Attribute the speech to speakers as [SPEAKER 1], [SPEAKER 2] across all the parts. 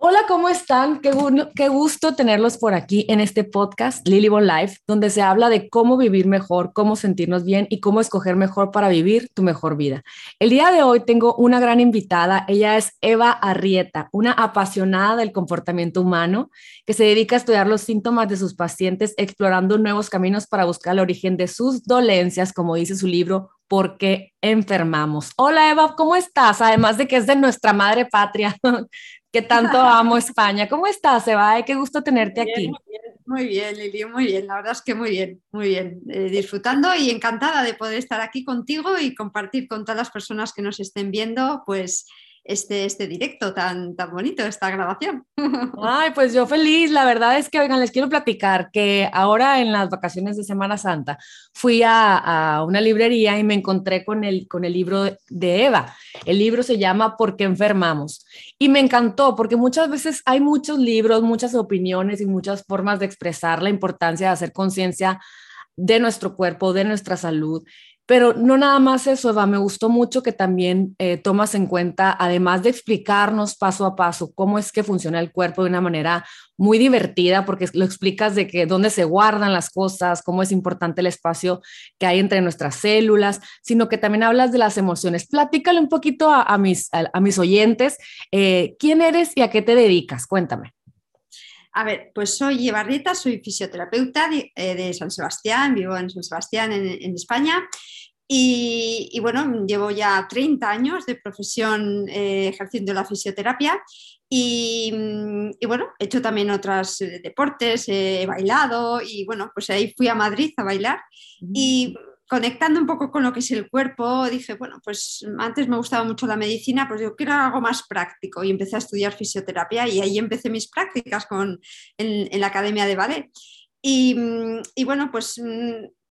[SPEAKER 1] Hola, ¿cómo están? Qué, qué, gusto tenerlos por aquí en este podcast Lilybon Life, donde se habla de cómo vivir mejor, cómo sentirnos bien y cómo escoger mejor para vivir tu mejor vida. El día de hoy tengo una gran invitada. Ella es Eva Arrieta, una apasionada del comportamiento humano que se dedica a estudiar los síntomas de sus pacientes, explorando nuevos caminos para buscar el origen de sus dolencias, como dice su libro ¿Por qué enfermamos? Hola Eva, ¿cómo estás? Además de que es de nuestra madre patria, que tanto amo España. ¿Cómo estás, Eva? Qué gusto tenerte aquí.
[SPEAKER 2] Muy bien, Lili, muy bien. La verdad es que muy bien, muy bien. Eh, disfrutando y encantada de poder estar aquí contigo y compartir con todas las personas que nos estén viendo, pues este, este directo tan, tan bonito, esta grabación.
[SPEAKER 1] Ay, pues yo feliz. La verdad es que, oigan, les quiero platicar que ahora en las vacaciones de Semana Santa fui a, a una librería y me encontré con el, con el libro de Eva. El libro se llama ¿Por qué enfermamos? Y me encantó porque muchas veces hay muchos libros, muchas opiniones y muchas formas de expresar la importancia de hacer conciencia de nuestro cuerpo, de nuestra salud. Pero no nada más eso, Eva, me gustó mucho que también eh, tomas en cuenta, además de explicarnos paso a paso cómo es que funciona el cuerpo de una manera muy divertida, porque lo explicas de que dónde se guardan las cosas, cómo es importante el espacio que hay entre nuestras células, sino que también hablas de las emociones. Platícale un poquito a, mis, a, mis oyentes, eh, ¿quién eres y a qué te dedicas? Cuéntame.
[SPEAKER 2] A ver, pues soy Eva Rieta, soy fisioterapeuta de, eh, San Sebastián, vivo en San Sebastián, en, España. Y, bueno, llevo ya 30 años de profesión eh, ejerciendo la fisioterapia y, bueno, he hecho también otros eh, deportes, he bailado y bueno, pues ahí fui a Madrid a bailar y conectando un poco con lo que es el cuerpo, dije, bueno, pues antes me gustaba mucho la medicina, pues yo quiero algo más práctico y empecé a estudiar fisioterapia y ahí empecé mis prácticas con, en, la Academia de Ballet. Y, y, bueno, pues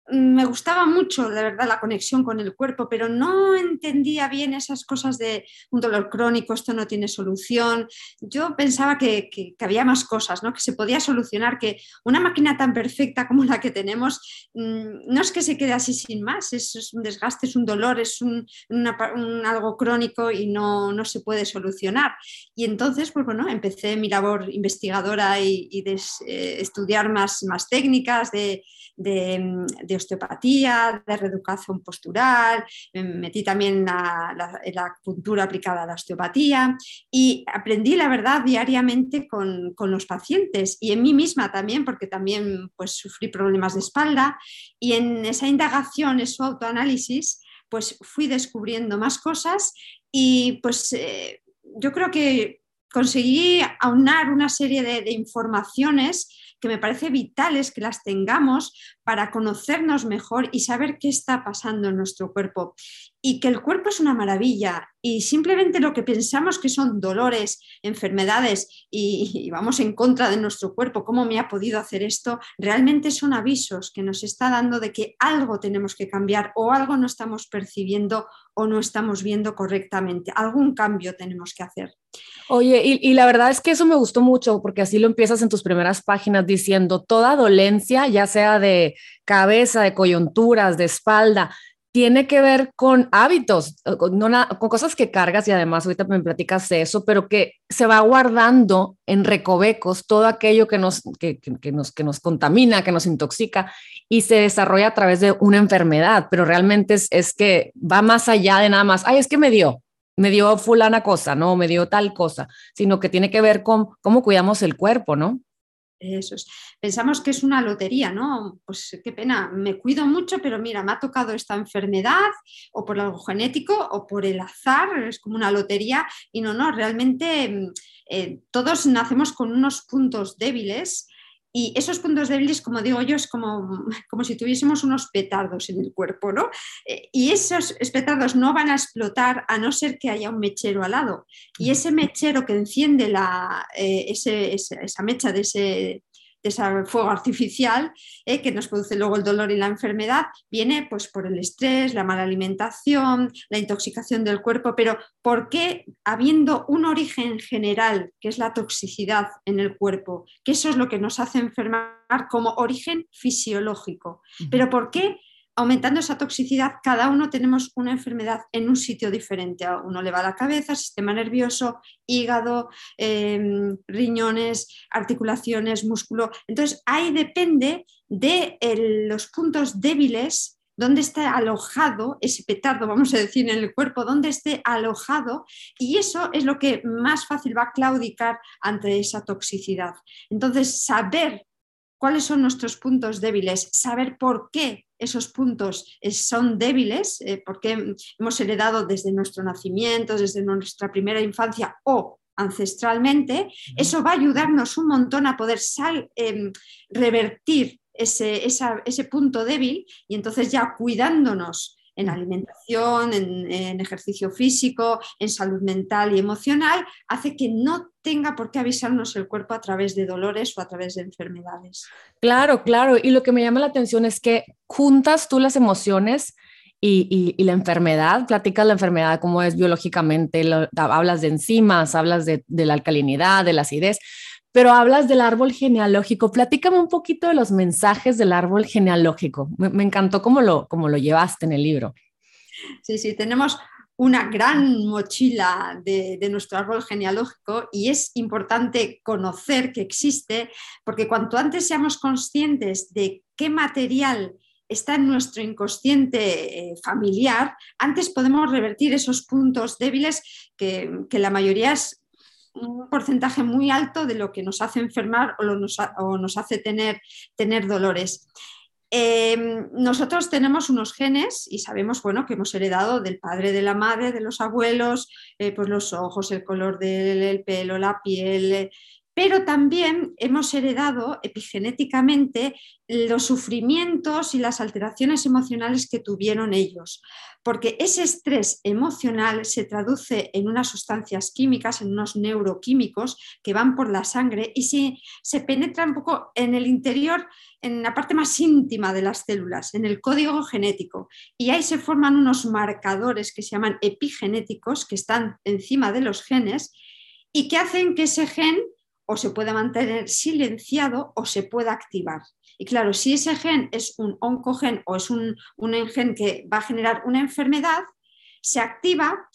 [SPEAKER 2] me gustaba mucho, de verdad, la conexión con el cuerpo, pero no entendía bien esas cosas de un dolor crónico, esto no tiene solución. Yo pensaba que, había más cosas, ¿no? que se podía solucionar, que una máquina tan perfecta como la que tenemos mm, no es que se quede así sin más, es, un desgaste, es un dolor, es un, algo crónico y no, no, se puede solucionar. Y entonces, pues bueno, empecé mi labor investigadora y, de eh, estudiar más, más técnicas de de, osteopatía, de reeducación postural, me metí también la, la, aplicada a la osteopatía y aprendí, la verdad, diariamente con, los pacientes y en mí misma también, porque también pues, sufrí problemas de espalda y en esa indagación, en su autoanálisis, pues fui descubriendo más cosas y pues eh, yo creo que conseguí aunar una serie de, de informaciones que me parece vitales que las tengamos para conocernos mejor y saber qué está pasando en nuestro cuerpo. Y que el cuerpo es una maravilla y simplemente lo que pensamos que son dolores, enfermedades y, vamos en contra de nuestro cuerpo, cómo me ha podido hacer esto, realmente son avisos que nos está dando de que algo tenemos que cambiar o algo no estamos percibiendo o no estamos viendo correctamente. Algún cambio tenemos que hacer.
[SPEAKER 1] Oye, y, la verdad es que eso me gustó mucho porque así lo empiezas en tus primeras páginas diciendo toda dolencia, ya sea de cabeza, de coyunturas, de espalda, tiene que ver con hábitos, con, con cosas que cargas y además ahorita me platicas eso, pero que se va guardando en recovecos todo aquello que nos, que, nos, que nos contamina, que nos intoxica y se desarrolla a través de una enfermedad, pero realmente es, es que va más allá de nada más, ay, es que me dio, me dio fulana cosa, no, me dio tal cosa, sino que tiene que ver con cómo cuidamos el cuerpo, ¿no?
[SPEAKER 2] Eso es. Pensamos que es una lotería, ¿no? Pues qué pena, me cuido mucho, pero mira, me ha tocado esta enfermedad o por algo genético o por el azar, es como una lotería y no, no, realmente mm, eh, todos nacemos con unos puntos débiles y esos puntos débiles, como digo yo, es como, como si tuviésemos unos petardos en el cuerpo, ¿no? Eh, y esos petardos no van a explotar a no ser que haya un mechero al lado. Y ese mechero que enciende la, eh, esa mecha de ese, ese fuego artificial eh, que nos produce luego el dolor y la enfermedad, viene pues por el estrés, la mala alimentación, la intoxicación del cuerpo, pero ¿por qué habiendo un origen general, que es la toxicidad en el cuerpo, que eso es lo que nos hace enfermar como origen fisiológico? Pero ¿por qué aumentando esa toxicidad, cada uno tenemos una enfermedad en un sitio diferente. A uno le va la cabeza, sistema nervioso, hígado, em, riñones, articulaciones, músculo. Entonces, ahí depende de los puntos débiles dónde está alojado ese petardo, vamos a decir, en el cuerpo, dónde esté alojado, y eso es lo que más fácil va a claudicar ante esa toxicidad. Entonces, saber cuáles son nuestros puntos débiles, saber por qué esos puntos eh, son débiles, eh, porque hemos heredado desde nuestro nacimiento, desde nuestra primera infancia o ancestralmente, eso va a ayudarnos un montón a poder em, revertir ese, ese punto débil y entonces ya cuidándonos en alimentación, en, ejercicio físico, en salud mental y emocional, hace que no tenga por qué avisarnos el cuerpo a través de dolores o a través de enfermedades.
[SPEAKER 1] Claro, claro. Y lo que me llama la atención es que juntas tú las emociones y, la enfermedad, platicas la enfermedad, cómo es biológicamente, hablas de enzimas, hablas de, de la alcalinidad, de la acidez, pero hablas del árbol genealógico. Platícame un poquito de los mensajes del árbol genealógico. Me, encantó cómo lo, cómo lo llevaste en el libro.
[SPEAKER 2] Sí, sí, tenemos una gran mochila de, de, nuestro árbol genealógico y es importante conocer que existe porque cuanto antes seamos conscientes de qué material está en nuestro inconsciente eh, familiar, antes podemos revertir esos puntos débiles que, que la mayoría es un porcentaje muy alto de lo que nos hace enfermar o, nos, hace tener, tener dolores. Em, nosotros tenemos unos genes y sabemos bueno, que hemos heredado del padre, de la madre, de los abuelos, eh, pues los ojos, el color del pelo, la piel, pero también hemos heredado epigenéticamente los sufrimientos y las alteraciones emocionales que tuvieron ellos, porque ese estrés emocional se traduce en unas sustancias químicas, en unos neuroquímicos que van por la sangre y se, se penetra un poco en el interior, en la parte más íntima de las células, en el código genético, y ahí se forman unos marcadores que se llaman epigenéticos, que están encima de los genes y que hacen que ese gen o se puede mantener silenciado o se puede activar. Y claro, si ese gen es un oncogen o es un, gen que va a generar una enfermedad, se activa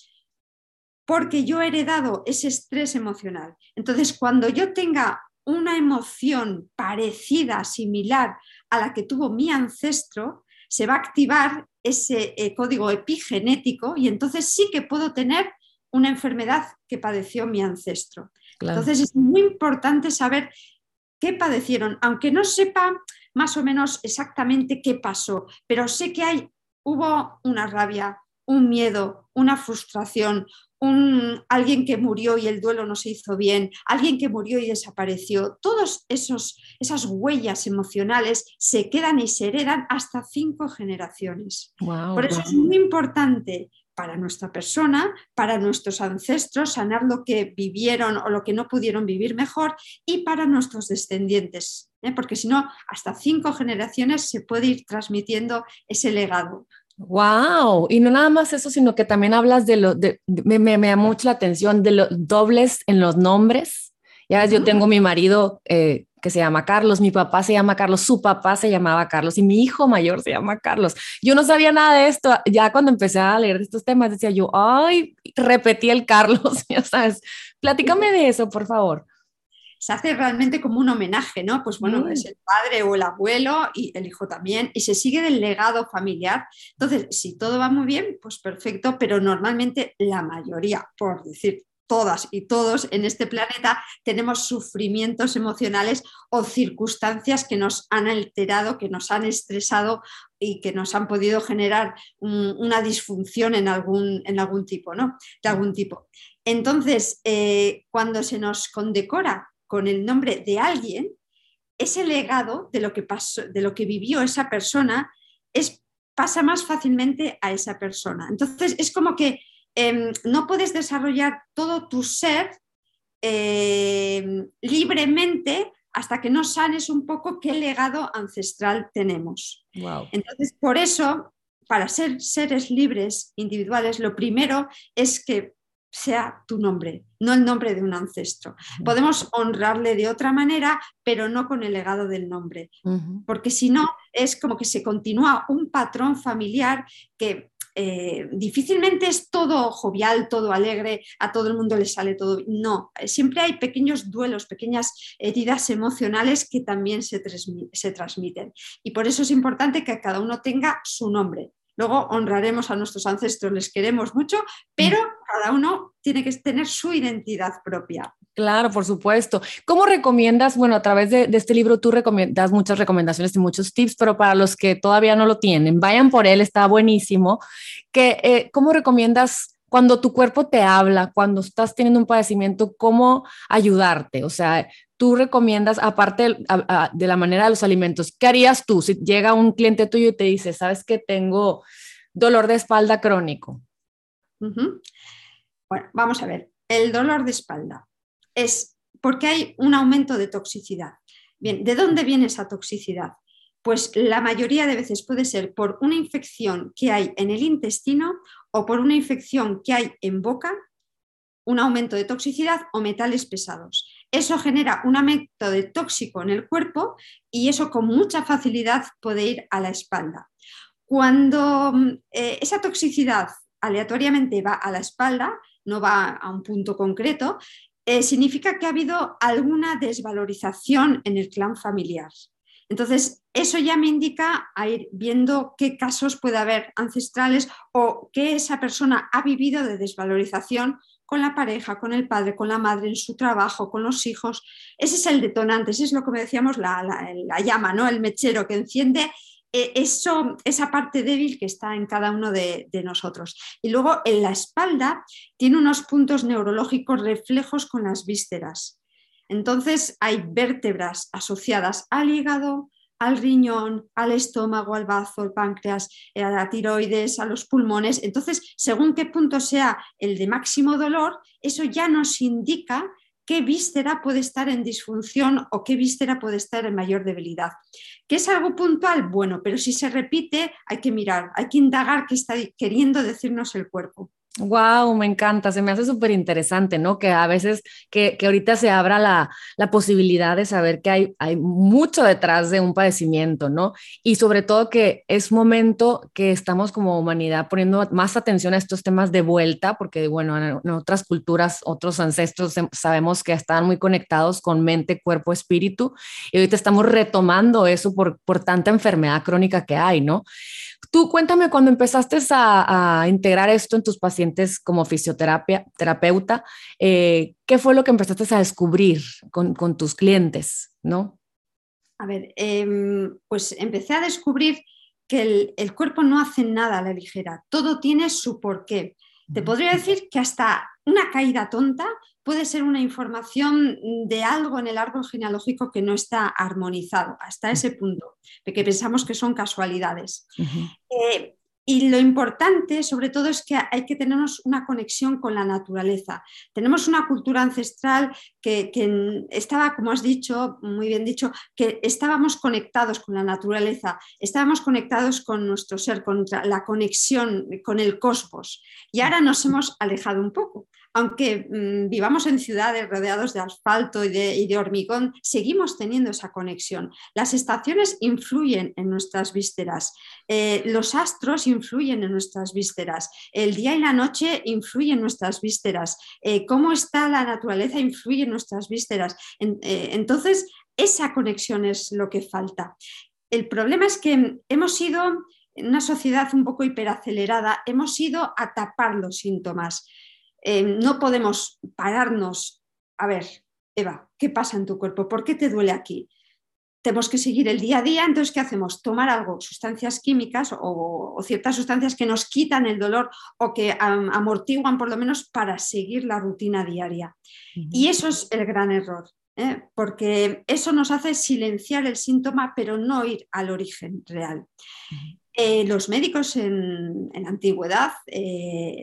[SPEAKER 2] porque yo he heredado ese estrés emocional. Entonces, cuando yo tenga una emoción parecida, similar a la que tuvo mi ancestro, se va a activar ese eh, código epigenético y entonces sí que puedo tener una enfermedad que padeció mi ancestro. Entonces es muy importante saber qué padecieron, aunque no sepa más o menos exactamente qué pasó, pero sé que hay, hubo una rabia, un miedo, una frustración, un, alguien que murió y el duelo no se hizo bien, alguien que murió y desapareció. Todas esas huellas emocionales se quedan y se heredan hasta cinco generaciones. Por eso es muy importante para nuestra persona, para nuestros ancestros, sanar lo que vivieron o lo que no pudieron vivir mejor y para nuestros descendientes, ¿eh? porque si no, hasta cinco generaciones se puede ir transmitiendo ese legado.
[SPEAKER 1] Wow, y no nada más eso, sino que también hablas de lo, de, me, me, me, da mucho la atención de los dobles en los nombres. Ya ves, yo tengo mi marido eh, que se llama Carlos, mi papá se llama Carlos, su papá se llamaba Carlos y mi hijo mayor se llama Carlos. Yo no sabía nada de esto, ya cuando empecé a leer estos temas decía yo, ay, repetí el Carlos, ya sabes. Platícame de eso, por favor.
[SPEAKER 2] Se hace realmente como un homenaje, ¿no? Pues bueno, mm. es el padre o el abuelo y el hijo también, y se sigue del legado familiar. Entonces, si todo va muy bien, pues perfecto, pero normalmente la mayoría, por decir todas y todos en este planeta tenemos sufrimientos emocionales o circunstancias que nos han alterado, que nos han estresado y que nos han podido generar una disfunción en algún, en algún tipo, ¿no? De algún tipo. Entonces, eh, cuando se nos condecora con el nombre de alguien, ese legado de lo que pasó, de lo que vivió esa persona, es, pasa más fácilmente a esa persona. Entonces, es como que Em, no puedes desarrollar todo tu ser em, libremente hasta que no sanes un poco qué legado ancestral tenemos. Entonces, por eso, para ser seres libres individuales, lo primero es que sea tu nombre, no el nombre de un ancestro. Podemos honrarle de otra manera, pero no con el legado del nombre, porque si no, es como que se continúa un patrón familiar que eh, difícilmente es todo jovial, todo alegre, a todo el mundo le sale todo. No, siempre hay pequeños duelos, pequeñas heridas emocionales que también se, se transmiten. Y por eso es importante que cada uno tenga su nombre. Luego honraremos a nuestros ancestros, les queremos mucho, pero cada uno tiene que tener su identidad propia.
[SPEAKER 1] Claro, por supuesto. ¿Cómo recomiendas? Bueno, a través de, este libro tú recomiendas muchas recomendaciones y muchos tips, pero para los que todavía no lo tienen, vayan por él, está buenísimo. Que, eh, ¿Cómo recomiendas cuando tu cuerpo te habla, cuando estás teniendo un padecimiento, cómo ayudarte? O sea, tú recomiendas, aparte de la manera de los alimentos, ¿qué harías tú si llega un cliente tuyo y te dice, sabes que tengo dolor de espalda crónico?
[SPEAKER 2] Bueno, vamos a ver, el dolor de espalda es porque hay un aumento de toxicidad. Bien, ¿de dónde viene esa toxicidad? Pues la mayoría de veces puede ser por una infección que hay en el intestino o por una infección que hay en boca, un aumento de toxicidad o metales pesados. Eso genera un aumento de tóxico en el cuerpo y eso con mucha facilidad puede ir a la espalda. Cuando mm, eh, esa toxicidad aleatoriamente va a la espalda, no va a un punto concreto, eh, significa que ha habido alguna desvalorización en el clan familiar. Entonces, eso ya me indica a ir viendo qué casos puede haber ancestrales o qué esa persona ha vivido de desvalorización con la pareja, con el padre, con la madre, en su trabajo, con los hijos. Ese es el detonante, ese es lo que me decíamos, la, llama, ¿no? el mechero que enciende eh, eso, esa parte débil que está en cada uno de, nosotros. Y luego en la espalda tiene unos puntos neurológicos reflejos con las vísceras. Entonces hay vértebras asociadas al hígado, al riñón, al estómago, al bazo, al páncreas, eh, a la tiroides, a los pulmones. Entonces, según qué punto sea el de máximo dolor, eso ya nos indica qué víscera puede estar en disfunción o qué víscera puede estar en mayor debilidad. ¿Qué es algo puntual? Bueno, pero si se repite, hay que mirar, hay que indagar qué está queriendo decirnos el cuerpo.
[SPEAKER 1] Wow, me encanta, se me hace súper interesante, ¿no? Que a veces, que, que ahorita se abra la, la, posibilidad de saber que hay, hay mucho detrás de un padecimiento, ¿no? Y sobre todo que es momento que estamos como humanidad poniendo más atención a estos temas de vuelta, porque bueno, en, otras culturas, otros ancestros sabemos que están muy conectados con mente, cuerpo, espíritu, y ahorita estamos retomando eso por, por tanta enfermedad crónica que hay, ¿no? Tú cuéntame cuando empezaste a, integrar esto en tus pacientes como fisioterapia, terapeuta, eh, ¿qué fue lo que empezaste a descubrir con, tus clientes? ¿no?
[SPEAKER 2] A ver, em, pues empecé a descubrir que el, el, cuerpo no hace nada a la ligera, todo tiene su porqué. Te podría decir que hasta una caída tonta puede ser una información de algo en el árbol genealógico que no está armonizado hasta ese punto, de que pensamos que son casualidades. Eh, y lo importante, sobre todo, es que hay que tener una conexión con la naturaleza. Tenemos una cultura ancestral que, estaba, como has dicho, muy bien dicho, que estábamos conectados con la naturaleza, estábamos conectados con nuestro ser, con la conexión con el cosmos. Y ahora nos hemos alejado un poco aunque mm, vivamos en ciudades rodeados de asfalto y de, hormigón, seguimos teniendo esa conexión. Las estaciones influyen en nuestras vísceras, eh, los astros influyen en nuestras vísceras, el día y la noche influyen en nuestras vísceras, eh, cómo está la naturaleza influye en nuestras vísceras. Eh, entonces, esa conexión es lo que falta. El problema es que hemos ido en una sociedad un poco hiperacelerada, hemos ido a tapar los síntomas. Eh, no podemos pararnos, a ver, Eva, ¿qué pasa en tu cuerpo? ¿Por qué te duele aquí? Tenemos que seguir el día a día, entonces, ¿qué hacemos? Tomar algo, sustancias químicas o, ciertas sustancias que nos quitan el dolor o que amortiguan por lo menos para seguir la rutina diaria. Y eso es el gran error. ¿eh? porque eso nos hace silenciar el síntoma, pero no ir al origen real. Eh, los médicos en, la antigüedad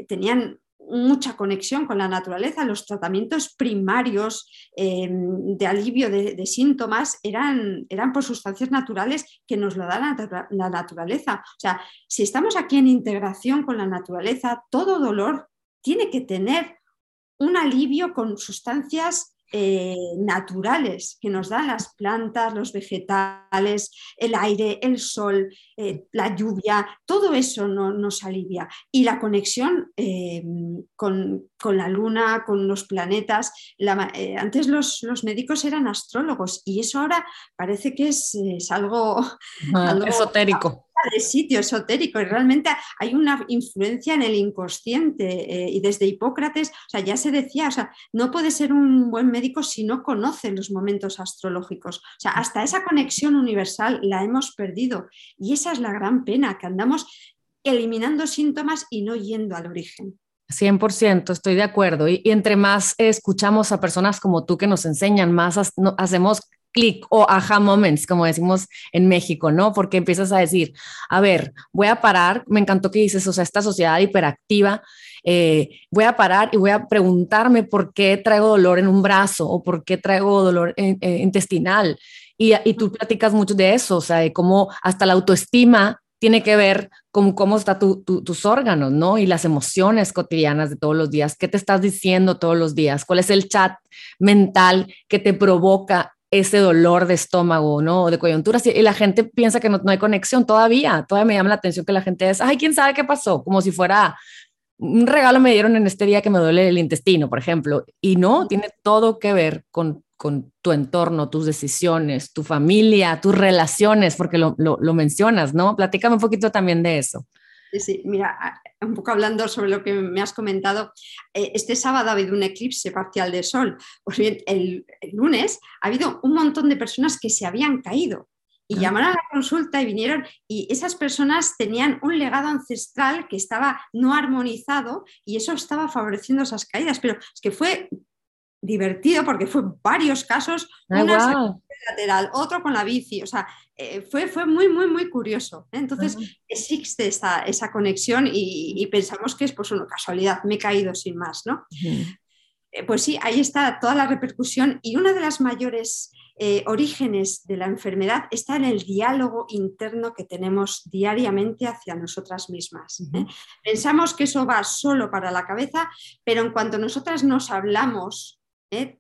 [SPEAKER 2] tenían mucha conexión con la naturaleza. Los tratamientos primarios eh, de alivio de, síntomas eran, eran, por sustancias naturales que nos lo da la, la, naturaleza. O sea, si estamos aquí en integración con la naturaleza, todo dolor tiene que tener un alivio con sustancias eh, naturales que nos dan las plantas, los vegetales, el aire, el sol, eh, la lluvia, todo eso nos alivia. Y la conexión eh, con, la luna, con los planetas. antes los, médicos eran astrólogos y eso ahora parece que es, algo,
[SPEAKER 1] algo esotérico
[SPEAKER 2] de sitio esotérico y realmente hay una influencia en el inconsciente eh, y desde Hipócrates, o sea, ya se decía, o sea, no puede ser un buen médico si no conoce los momentos astrológicos. O sea, hasta esa conexión universal la hemos perdido y esa es la gran pena, que andamos eliminando síntomas y no yendo al origen.
[SPEAKER 1] 100%, estoy de acuerdo. Y, entre más escuchamos a personas como tú que nos enseñan, más hacemos clic o aha moments, como decimos en México, ¿no? Porque empiezas a decir, a ver, voy a parar, me encantó que dices, o sea, esta sociedad hiperactiva, eh, voy a parar y voy a preguntarme por qué traigo dolor en un brazo o por qué traigo dolor eh, intestinal. Y, y, tú platicas mucho de eso, o sea, de cómo hasta la autoestima tiene que ver con cómo están tu, tus órganos, ¿no? Y las emociones cotidianas de todos los días. ¿Qué te estás diciendo todos los días? ¿Cuál es el chat mental que te provoca ese dolor de estómago, ¿no? De coyuntura. Y la gente piensa que no, hay conexión todavía. Todavía me llama la atención que la gente es, ay, ¿quién sabe qué pasó? Como si fuera un regalo me dieron en este día que me duele el intestino, por ejemplo. Y no, tiene todo que ver con, con tu entorno, tus decisiones, tu familia, tus relaciones, porque lo, lo, lo mencionas, ¿no? Platícame un poquito también de eso.
[SPEAKER 2] Sí, mira, un poco hablando sobre lo que me has comentado, eh, este sábado ha habido un eclipse parcial de sol. Pues bien, el, lunes ha habido un montón de personas que se habían caído y llamaron a la consulta y vinieron y esas personas tenían un legado ancestral que estaba no armonizado y eso estaba favoreciendo esas caídas, pero es que fue divertido porque fue varios casos, ah, una lateral, otro con la bici, o sea, eh, fue, fue muy, muy, muy curioso. ¿eh? Entonces existe esa, esa conexión y, pensamos que es pues una casualidad, me he caído sin más, ¿no? Eh, pues sí, ahí está toda la repercusión y una de las mayores orígenes de la enfermedad está en el diálogo interno que tenemos diariamente hacia nosotras mismas. Pensamos que eso va solo para la cabeza, pero en cuanto nosotras nos hablamos,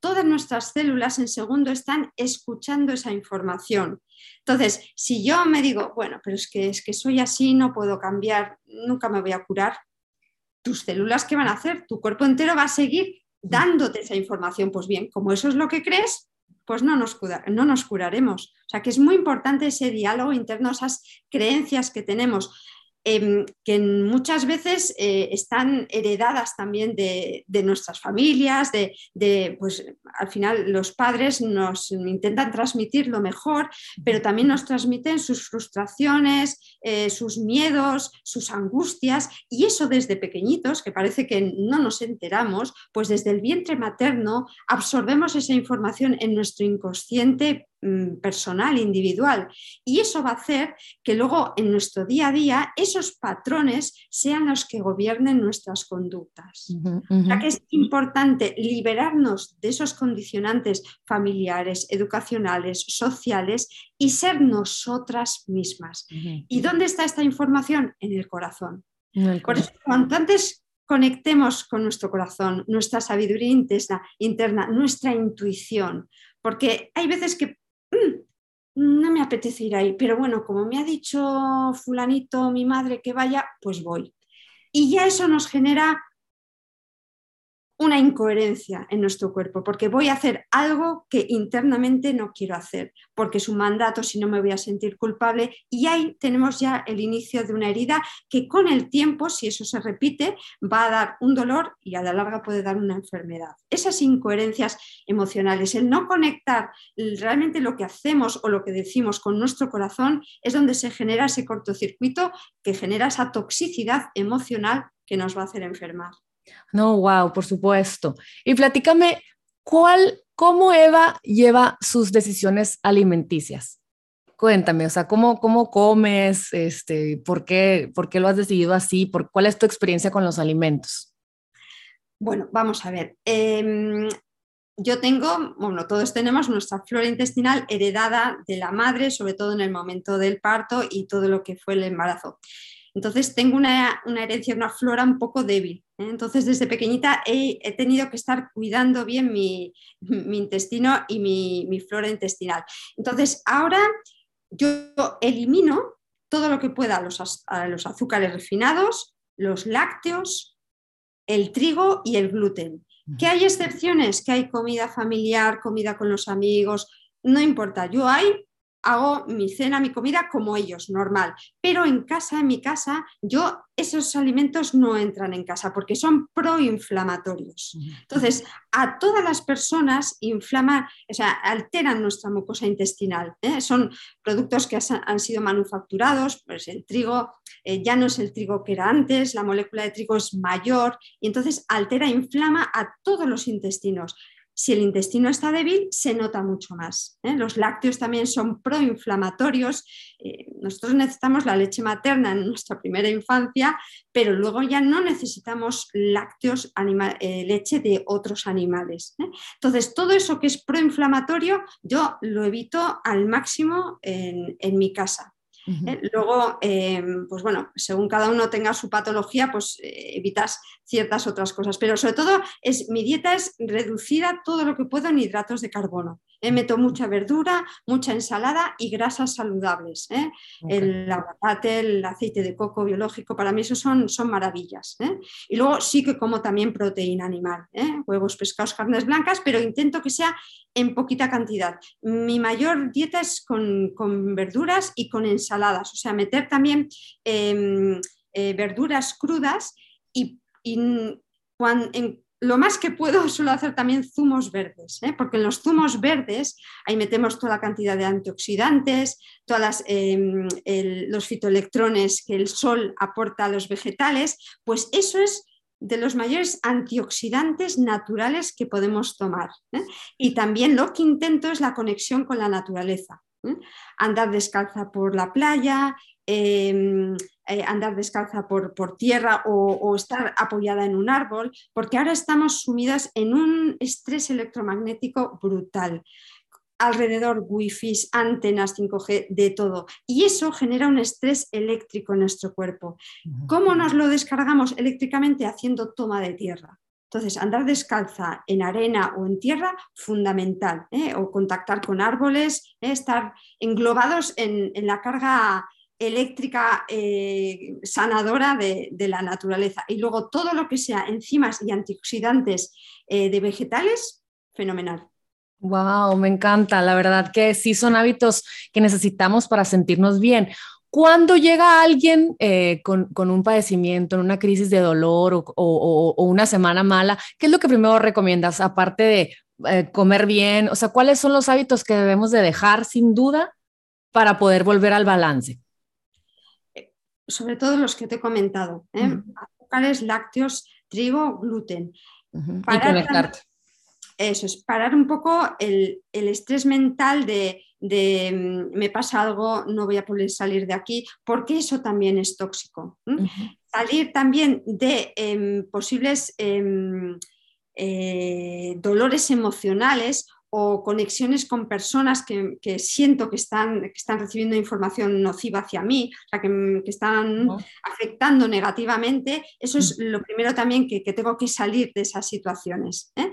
[SPEAKER 2] todas nuestras células en segundo están escuchando esa información. Entonces, si yo me digo, bueno, pero es que, es que soy así, no puedo cambiar, nunca me voy a curar, tus células, ¿qué van a hacer? Tu cuerpo entero va a seguir dándote esa información. Pues bien, como eso es lo que crees, pues no nos, no nos curaremos. O sea que es muy importante ese diálogo interno, esas creencias que tenemos. Em, que muchas veces eh, están heredadas también de, nuestras familias, de, pues al final los padres nos intentan transmitir lo mejor, pero también nos transmiten sus frustraciones, eh, sus miedos, sus angustias, y eso desde pequeñitos, que parece que no nos enteramos, pues desde el vientre materno absorbemos esa información en nuestro inconsciente personal, individual. Y eso va a hacer que luego en nuestro día a día esos patrones sean los que gobiernen nuestras conductas. Ya que es importante liberarnos de esos condicionantes familiares, educacionales, sociales y ser nosotras mismas. ¿Y dónde está esta información? En el corazón. Por eso, cuanto antes conectemos con nuestro corazón, nuestra sabiduría interna, interna, nuestra intuición, porque hay veces que no me apetece ir ahí, pero bueno, como me ha dicho fulanito, mi madre, que vaya, pues voy. Y ya eso nos genera una incoherencia en nuestro cuerpo, porque voy a hacer algo que internamente no quiero hacer, porque es un mandato, si no me voy a sentir culpable, y ahí tenemos ya el inicio de una herida que con el tiempo, si eso se repite, va a dar un dolor y a la larga puede dar una enfermedad. Esas incoherencias emocionales, el no conectar realmente lo que hacemos o lo que decimos con nuestro corazón, es donde se genera ese cortocircuito que genera esa toxicidad emocional que nos va a hacer enfermar.
[SPEAKER 1] No, wow, por supuesto. Y platícame, ¿cuál, cómo Eva lleva sus decisiones alimenticias? Cuéntame, o sea, ¿cómo, cómo comes? Este, ¿por, qué, ¿Por qué lo has decidido así? ¿Por, ¿Cuál es tu experiencia con los alimentos?
[SPEAKER 2] Bueno, vamos a ver. Em, yo tengo, bueno, todos tenemos nuestra flora intestinal heredada de la madre, sobre todo en el momento del parto y todo lo que fue el embarazo. Entonces tengo una, una herencia, una flora un poco débil. Entonces, desde pequeñita he, tenido que estar cuidando bien mi, intestino y mi, flora intestinal. Entonces, ahora yo elimino todo lo que pueda los, los azúcares refinados, los lácteos, el trigo y el gluten. Que hay excepciones, que hay comida familiar, comida con los amigos, no importa. Yo hay hago mi cena, mi comida como ellos, normal. Pero en casa, en mi casa, yo esos alimentos no entran en casa porque son proinflamatorios. Entonces, a todas las personas inflaman, o sea, alteran nuestra mucosa intestinal. ¿eh? Son productos que han sido manufacturados, pues el trigo eh, ya no es el trigo que era antes, la molécula de trigo es mayor y entonces altera, inflama a todos los intestinos. Si el intestino está débil, se nota mucho más. ¿eh? Los lácteos también son proinflamatorios. Eh, nosotros necesitamos la leche materna en nuestra primera infancia, pero luego ya no necesitamos lácteos, eh, leche de otros animales. Entonces, todo eso que es proinflamatorio, yo lo evito al máximo en mi casa. ¿Eh? Luego, em, pues bueno, según cada uno tenga su patología, pues eh, evitas ciertas otras cosas. Pero sobre todo, es, mi dieta es reducida todo lo que puedo en hidratos de carbono. ¿Eh? meto mucha verdura, mucha ensalada y grasas saludables. El aguacate, el aceite de coco biológico, para mí eso son, son maravillas. Y luego sí que como también proteína animal, huevos, pescados, carnes blancas, pero intento que sea en poquita cantidad. Mi mayor dieta es con, verduras y con ensaladas, o sea, meter también em, eh, verduras crudas y, lo más que puedo suelo hacer también zumos verdes, ¿eh? porque en los zumos verdes ahí metemos toda la cantidad de antioxidantes, todos em, los fitoelectrones que el sol aporta a los vegetales, pues eso es de los mayores antioxidantes naturales que podemos tomar. ¿eh? Y también lo que intento es la conexión con la naturaleza. ¿eh? Andar descalza por la playa, eh, andar descalza por, por tierra o, o, estar apoyada en un árbol, porque ahora estamos sumidas en un estrés electromagnético brutal alrededor wifi, antenas 5G, de todo. Y eso genera un estrés eléctrico en nuestro cuerpo. ¿Cómo nos lo descargamos eléctricamente? Haciendo toma de tierra. Entonces, andar descalza en arena o en tierra, fundamental. ¿eh? O contactar con árboles, ¿eh? estar englobados en, la carga eléctrica eh, sanadora de, la naturaleza. Y luego todo lo que sea enzimas y antioxidantes de vegetales, fenomenal.
[SPEAKER 1] Wow, me encanta. La verdad que sí son hábitos que necesitamos para sentirnos bien. Cuando llega alguien eh, con, un padecimiento, en una crisis de dolor o, una semana mala, ¿qué es lo que primero recomiendas? Aparte de eh, comer bien, o sea, ¿cuáles son los hábitos que debemos de dejar sin duda para poder volver al balance?
[SPEAKER 2] Sobre todo los que te he comentado, ¿eh? azúcares, lácteos, trigo, gluten.
[SPEAKER 1] y conectarte
[SPEAKER 2] eso es parar un poco el, estrés mental de, mm, me pasa algo, no voy a poder salir de aquí, porque eso también es tóxico. Salir también de em, posibles em, eh, dolores emocionales o conexiones con personas que, siento que están, que están, recibiendo información nociva hacia mí, o sea, que, están afectando negativamente, eso es lo primero también que, tengo que salir de esas situaciones. ¿eh?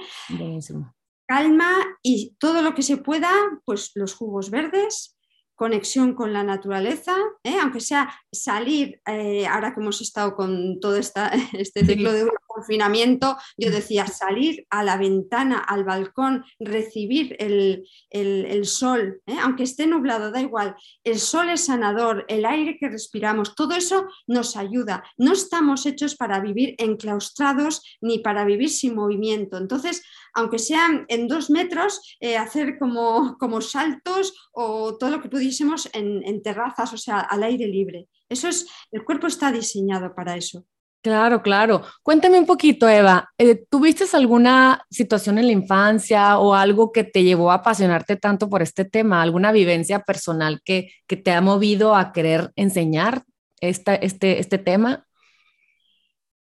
[SPEAKER 2] Calma y todo lo que se pueda, pues los jugos verdes, conexión con la naturaleza, ¿eh? aunque sea salir, eh, ahora que hemos estado con todo esta, este ciclo de confinamiento, yo decía salir a la ventana, al balcón, recibir el, sol, ¿eh? aunque esté nublado, da igual, el sol es sanador, el aire que respiramos, todo eso nos ayuda. No estamos hechos para vivir enclaustrados ni para vivir sin movimiento. Entonces, aunque sean en dos metros, eh, hacer como, como, saltos o todo lo que pudiésemos en, terrazas, o sea, al aire libre. Eso es, el cuerpo está diseñado para eso.
[SPEAKER 1] Claro, claro. Cuéntame un poquito, Eva. Eh, ¿Tuviste alguna situación en la infancia o algo que te llevó a apasionarte tanto por este tema? ¿Alguna vivencia personal que, te ha movido a querer enseñar este, este tema?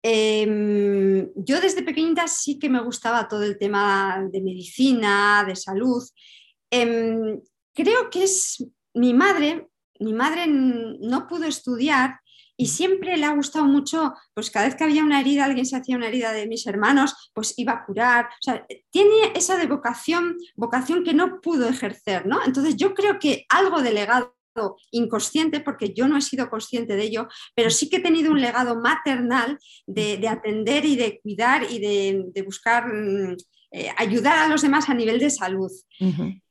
[SPEAKER 2] Em, yo desde pequeñita sí que me gustaba todo el tema de medicina, de salud. Em, creo que es mi madre, mi madre no pudo estudiar y siempre le ha gustado mucho, pues cada vez que había una herida, alguien se hacía una herida de mis hermanos, pues iba a curar. O sea, tiene esa de vocación, vocación que no pudo ejercer, ¿no? Entonces yo creo que algo de legado inconsciente, porque yo no he sido consciente de ello, pero sí que he tenido un legado maternal de, atender y de cuidar y de, buscar mm, eh, ayudar a los demás a nivel de salud.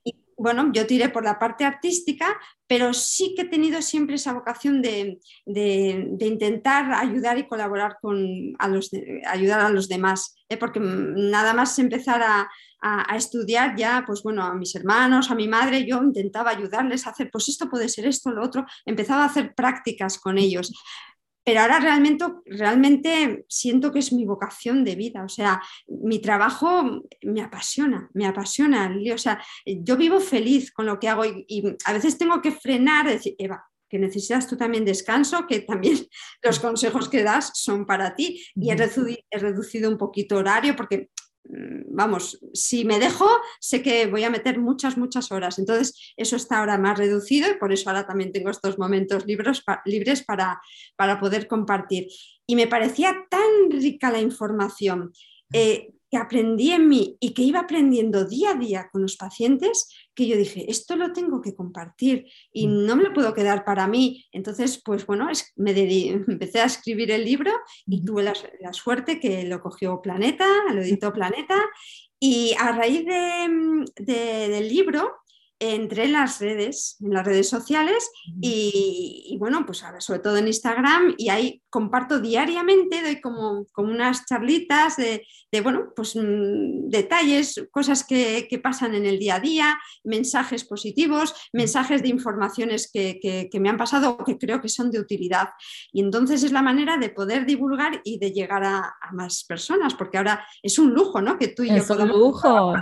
[SPEAKER 2] Y bueno, yo tiré por la parte artística, pero sí que he tenido siempre esa vocación de, intentar ayudar y colaborar con a los, ayudar a los demás, ¿eh? porque nada más empezar a, a, estudiar ya, pues bueno, a mis hermanos, a mi madre, yo intentaba ayudarles a hacer, pues esto puede ser esto, lo otro, empezaba a hacer prácticas con ellos. Pero ahora realmente, realmente siento que es mi vocación de vida, o sea, mi trabajo me apasiona, me apasiona, o sea, yo vivo feliz con lo que hago y, a veces tengo que frenar, decir, Eva, que necesitas tú también descanso, que también los consejos que das son para ti. Y he reducido, he reducido un poquito horario porque vamos, si me dejo, sé que voy a meter muchas, muchas horas. Entonces, eso está ahora más reducido y por eso ahora también tengo estos momentos libres, libres para, para poder compartir. Y me parecía tan rica la información. Eh, que aprendí en mí y que iba aprendiendo día a día con los pacientes, que yo dije, esto lo tengo que compartir y mm. no me lo puedo quedar para mí. Entonces, pues bueno, me empecé a escribir el libro y tuve la, suerte que lo cogió Planeta, lo editó Planeta y a raíz del libro entré en las redes, en las redes sociales y, bueno, pues ahora sobre todo en Instagram y ahí comparto diariamente, doy como, como unas charlitas de, bueno, pues mm, detalles, cosas que, pasan en el día a día, mensajes positivos, mensajes de informaciones que, me han pasado o que creo que son de utilidad. Y entonces es la manera de poder divulgar y de llegar a, más personas, porque ahora es un lujo, ¿no? Que tú y
[SPEAKER 1] es un lujo.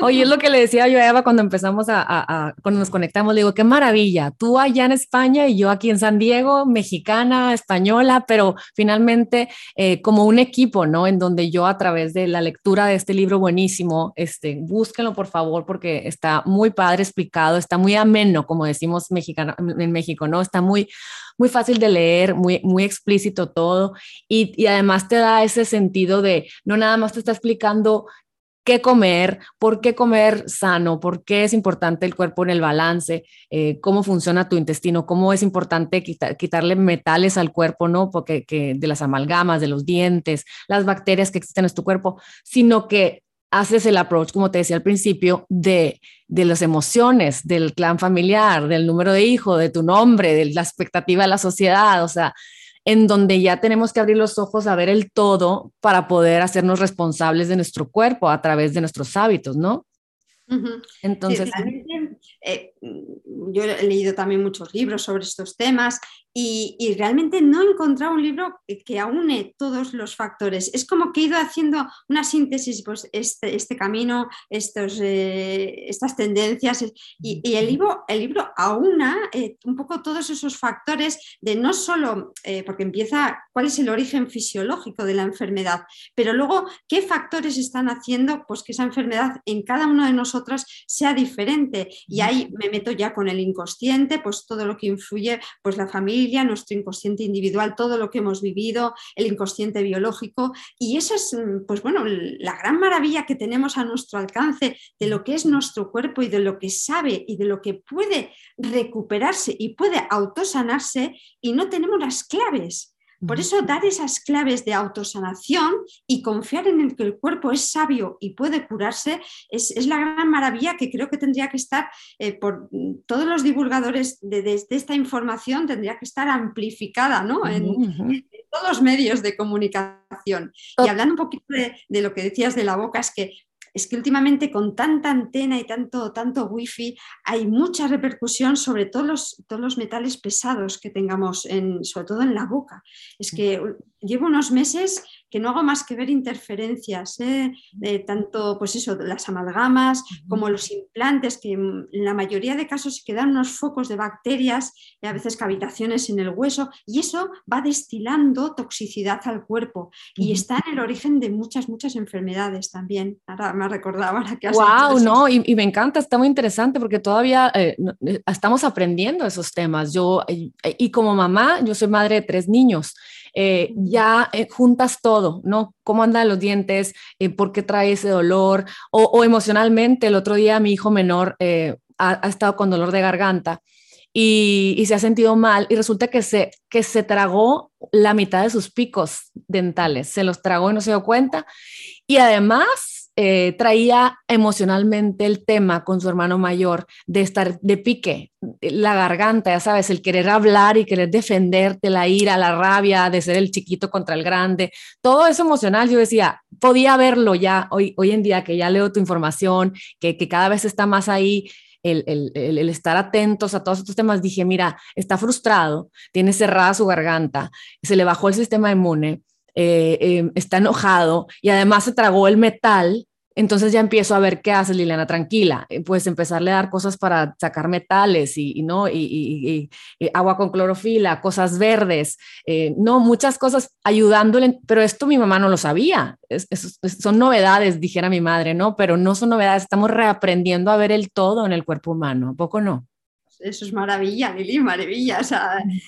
[SPEAKER 1] Oye, es lo que le decía yo a Eva cuando empezamos a, cuando nos conectamos, le digo, qué maravilla, tú allá en España y yo aquí en San Diego, mexicana, española, pero finalmente eh, como un equipo, ¿no? En donde yo a través de la lectura de este libro buenísimo, este, búsquenlo por favor porque está muy padre explicado, está muy ameno, como decimos mexicano, en México, ¿no? Está muy, muy fácil de leer, muy, muy explícito todo y, y además te da ese sentido de, no nada más te está explicando qué comer, por qué comer sano, por qué es importante el cuerpo en el balance, eh, cómo funciona tu intestino, cómo es importante quitarle metales al cuerpo, ¿no? Porque de las amalgamas, de los dientes, las bacterias que existen en tu cuerpo, sino que haces el approach, como te decía al principio, de, de las emociones, del clan familiar, del número de hijo, de tu nombre, de la expectativa de la sociedad, o sea, en donde ya tenemos que abrir los ojos a ver el todo para poder hacernos responsables de nuestro cuerpo a través de nuestros hábitos, ¿no?
[SPEAKER 2] Entonces, eh, yo he leído también muchos libros sobre estos temas y, realmente no he encontrado un libro que, aúne todos los factores. Es como que he ido haciendo una síntesis, pues este, este camino, estos, eh, estas tendencias y, el, libro, el libro aúna eh, un poco todos esos factores de no solo, porque empieza cuál es el origen fisiológico de la enfermedad, pero luego qué factores están haciendo pues, que esa enfermedad en cada uno de nosotros sea diferente. Y ahí me meto ya con el inconsciente, pues todo lo que influye, pues la familia, nuestro inconsciente individual, todo lo que hemos vivido, el inconsciente biológico. Y eso es, mm, pues bueno, la gran maravilla que tenemos a nuestro alcance de lo que es nuestro cuerpo y de lo que sabe y de lo que puede recuperarse y puede autosanarse y no tenemos las claves. Por eso dar esas claves de autosanación y confiar en el que el cuerpo es sabio y puede curarse es, la gran maravilla que creo que tendría que estar eh, por todos los divulgadores de, esta información, tendría que estar amplificada ¿no? en, todos los medios de comunicación. Y hablando un poquito de, de, lo que decías de la boca, es que es que últimamente con tanta antena y tanto, tanto wifi hay mucha repercusión sobre todos los, todos los metales pesados que tengamos, en, sobre todo en la boca. Es que llevo unos meses que no hago más que ver interferencias, ¿eh? de tanto pues eso, las amalgamas como los implantes, que en la mayoría de casos se quedan unos focos de bacterias y a veces cavitaciones en el hueso, y eso va destilando toxicidad al cuerpo y está en el origen de muchas, muchas enfermedades también. Ahora me ha recordado ahora que has
[SPEAKER 1] Wow, no, y, me encanta, está muy interesante porque todavía eh, eh, estamos aprendiendo esos temas. Yo, y como mamá, yo soy madre de tres niños. Eh, ya eh, juntas todo, ¿no? ¿Cómo andan los dientes? Eh, ¿Por qué trae ese dolor? O, emocionalmente, el otro día mi hijo menor ha, estado con dolor de garganta y, se ha sentido mal y resulta que se, que se tragó la mitad de sus picos dentales, se los tragó y no se dio cuenta. Y además eh, traía emocionalmente el tema con su hermano mayor de estar de pique, la garganta, ya sabes, el querer hablar y querer defenderte, la ira, la rabia de ser el chiquito contra el grande, todo eso emocional, yo decía, podía verlo ya hoy, hoy en día que ya leo tu información, que, que cada vez está más ahí. El, el, el, estar atentos a todos estos temas, dije, mira, está frustrado, tiene cerrada su garganta, se le bajó el sistema inmune, eh, em, está enojado y además se tragó el metal, entonces ya empiezo a ver qué hace Liliana, tranquila, eh, pues empezarle a dar cosas para sacar metales y, no y, agua con clorofila, cosas verdes, eh, no muchas cosas ayudándole, pero esto mi mamá no lo sabía, son novedades, dijera mi madre, no, pero no son novedades, estamos reaprendiendo a ver el todo en el cuerpo humano, poco no?
[SPEAKER 2] Eso es maravilla, Lili, maravilla.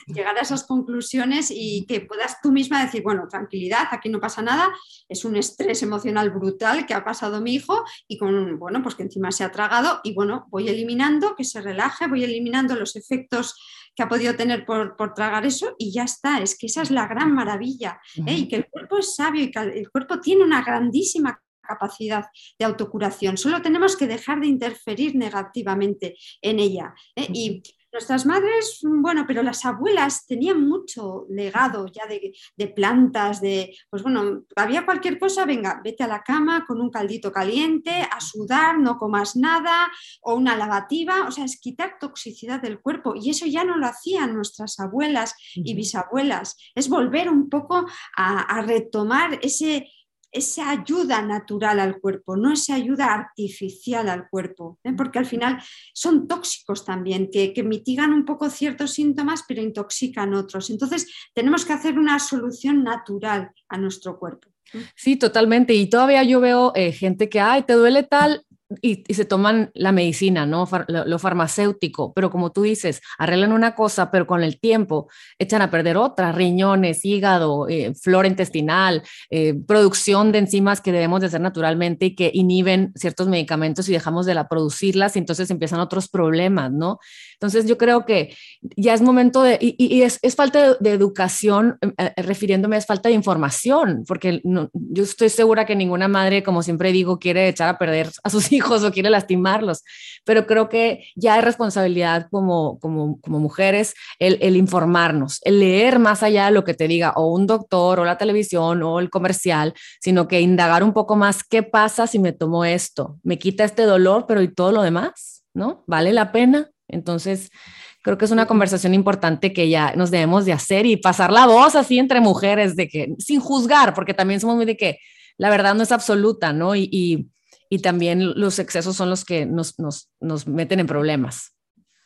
[SPEAKER 2] llegar a esas conclusiones y que puedas tú misma decir, bueno, tranquilidad, aquí no pasa nada, es un estrés emocional brutal que ha pasado mi hijo y con, bueno, pues que encima se ha tragado y bueno, voy eliminando, que se relaje, voy eliminando los efectos que ha podido tener por, tragar eso y ya está. Es que esa es la gran maravilla. ¿eh? Y que el cuerpo es sabio y que el cuerpo tiene una grandísima capacidad de autocuración. Solo tenemos que dejar de interferir negativamente en ella. ¿eh? Y nuestras madres, bueno, pero las abuelas tenían mucho legado ya de, plantas, de, pues bueno, había cualquier cosa, venga, vete a la cama con un caldito caliente, a sudar, no comas nada, o una lavativa, o sea, es quitar toxicidad del cuerpo. Y eso ya no lo hacían nuestras abuelas y bisabuelas, es volver un poco a retomar ese esa ayuda natural al cuerpo, no esa ayuda artificial al cuerpo, ¿eh? porque al final son tóxicos también, que, mitigan un poco ciertos síntomas, pero intoxican otros. Entonces, tenemos que hacer una solución natural a nuestro cuerpo.
[SPEAKER 1] Sí, totalmente. Y todavía yo veo eh, gente que, ay, te duele tal, y, se toman la medicina, ¿no? lo, farmacéutico, pero como tú dices, arreglan una cosa, pero con el tiempo echan a perder otras, riñones, hígado, eh, flora intestinal, eh, producción de enzimas que debemos de hacer naturalmente y que inhiben ciertos medicamentos y dejamos de la producirlas y entonces empiezan otros problemas, ¿no? Entonces yo creo que ya es momento de, y, es, falta de, educación, eh, refiriéndome, es falta de información, porque yo estoy segura que ninguna madre, como siempre digo, quiere echar a perder a sus hijos o quiere lastimarlos, pero creo que ya es responsabilidad como, como, como mujeres el, el, informarnos, el leer más allá de lo que te diga o un doctor o la televisión o el comercial, sino que indagar un poco más qué pasa si me tomo esto, me quita este dolor, pero ¿y todo lo demás? ¿No? ¿Vale la pena? Entonces, creo que es una conversación importante que ya nos debemos de hacer y pasar la voz así entre mujeres, de que, sin juzgar, porque también somos muy de que la verdad no es absoluta, ¿no? Y, y, y también los excesos son los que nos, nos, nos meten en problemas.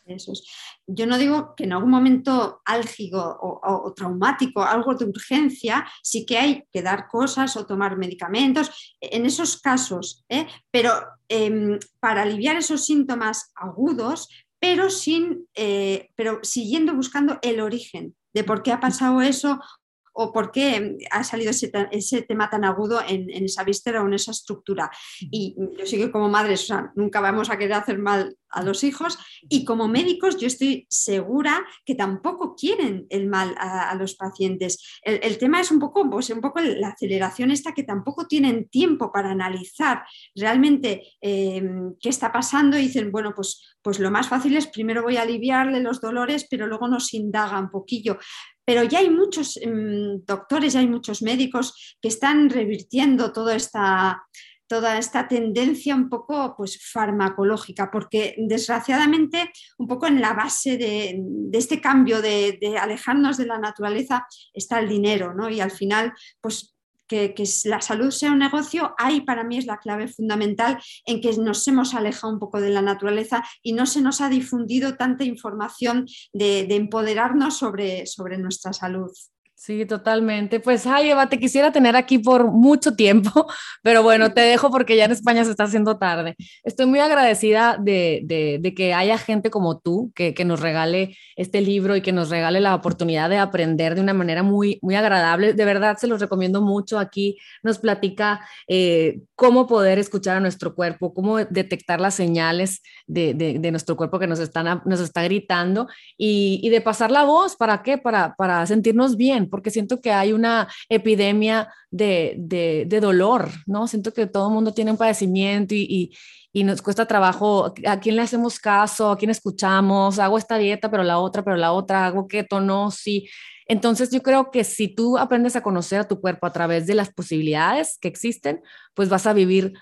[SPEAKER 2] Eso es. Yo no digo que en algún momento álgico o, traumático, algo de urgencia, sí que hay que dar cosas o tomar medicamentos, en esos casos, ¿eh? pero em, para aliviar esos síntomas agudos, pero, sin, eh, pero siguiendo buscando el origen de por qué ha pasado eso o por qué ha salido ese, tema tan agudo en, esa víscera o en esa estructura. Y yo sé que como madres, nunca vamos a querer hacer mal a los hijos y como médicos yo estoy segura que tampoco quieren el mal a, los pacientes. El, tema es un poco, pues, un poco la aceleración esta que tampoco tienen tiempo para analizar realmente em, qué está pasando y dicen, bueno, pues, pues lo más fácil es primero voy a aliviarle los dolores, pero luego nos indaga un poquillo pero ya hay muchos em, doctores, ya hay muchos médicos que están revirtiendo toda esta, toda esta tendencia un poco pues, farmacológica, porque desgraciadamente un poco en la base de, este cambio de, alejarnos de la naturaleza está el dinero, ¿no? Y al final, pues que, la salud sea un negocio, ahí para mí es la clave fundamental en que nos hemos alejado un poco de la naturaleza y no se nos ha difundido tanta información de, empoderarnos sobre, sobre nuestra salud.
[SPEAKER 1] Sí, totalmente. Pues, ay, Eva, te quisiera tener aquí por mucho tiempo, pero bueno, te dejo porque ya en España se está haciendo tarde. Estoy muy agradecida de, que haya gente como tú que, nos regale este libro y que nos regale la oportunidad de aprender de una manera muy, muy agradable. De verdad, se los recomiendo mucho. Aquí nos platica eh, cómo poder escuchar a nuestro cuerpo, cómo detectar las señales de, nuestro cuerpo que nos, están, nos está gritando y, y de pasar la voz. ¿Para qué? Para, para sentirnos bien porque siento que hay una epidemia de, dolor, ¿no? Siento que todo el mundo tiene un padecimiento y, nos cuesta trabajo, ¿a quién le hacemos caso? ¿A quién escuchamos? Hago esta dieta, pero la otra, pero la otra, hago keto, no, sí. Entonces yo creo que si tú aprendes a conocer a tu cuerpo a través de las posibilidades que existen, pues vas a vivir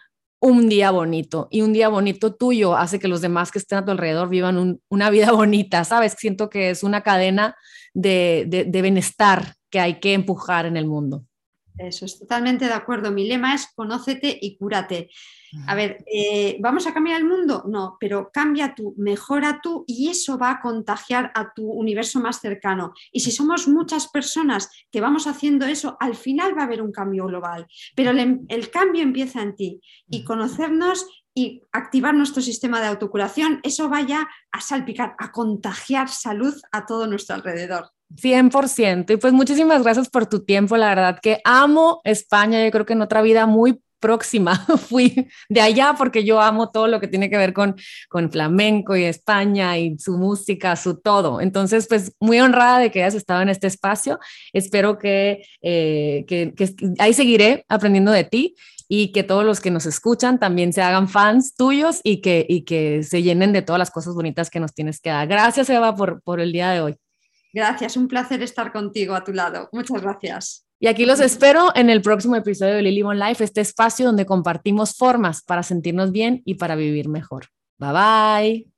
[SPEAKER 1] un día bonito y un día bonito tuyo hace que los demás que estén a tu alrededor vivan una vida bonita, ¿sabes? Siento que es una cadena de, de bienestar que hay que empujar en el mundo.
[SPEAKER 2] Eso es totalmente de acuerdo. Mi lema es conócete y cúrate. A ver, eh, ¿vamos a cambiar el mundo? No, pero cambia tú, mejora tú y eso va a contagiar a tu universo más cercano. Y si somos muchas personas que vamos haciendo eso, al final va a haber un cambio global. Pero el, el cambio empieza en ti y conocernos y activar nuestro sistema de autocuración, eso vaya a salpicar, a contagiar salud a todo nuestro alrededor.
[SPEAKER 1] 100%. Y pues muchísimas gracias por tu tiempo. La verdad que amo España. Yo creo que en otra vida muy próxima fui de allá porque yo amo todo lo que tiene que ver con, con flamenco y España y su música, su todo. Entonces, pues muy honrada de que hayas estado en este espacio. Espero que, eh, que, que ahí seguiré aprendiendo de ti y que todos los que nos escuchan también se hagan fans tuyos y que, y que se llenen de todas las cosas bonitas que nos tienes que dar. Gracias, Eva, por, por el día de hoy.
[SPEAKER 2] Gracias, un placer estar contigo a tu lado. Muchas gracias.
[SPEAKER 1] Y aquí los espero en el próximo episodio de Lily One Life, este espacio donde compartimos formas para sentirnos bien y para vivir mejor. Bye bye.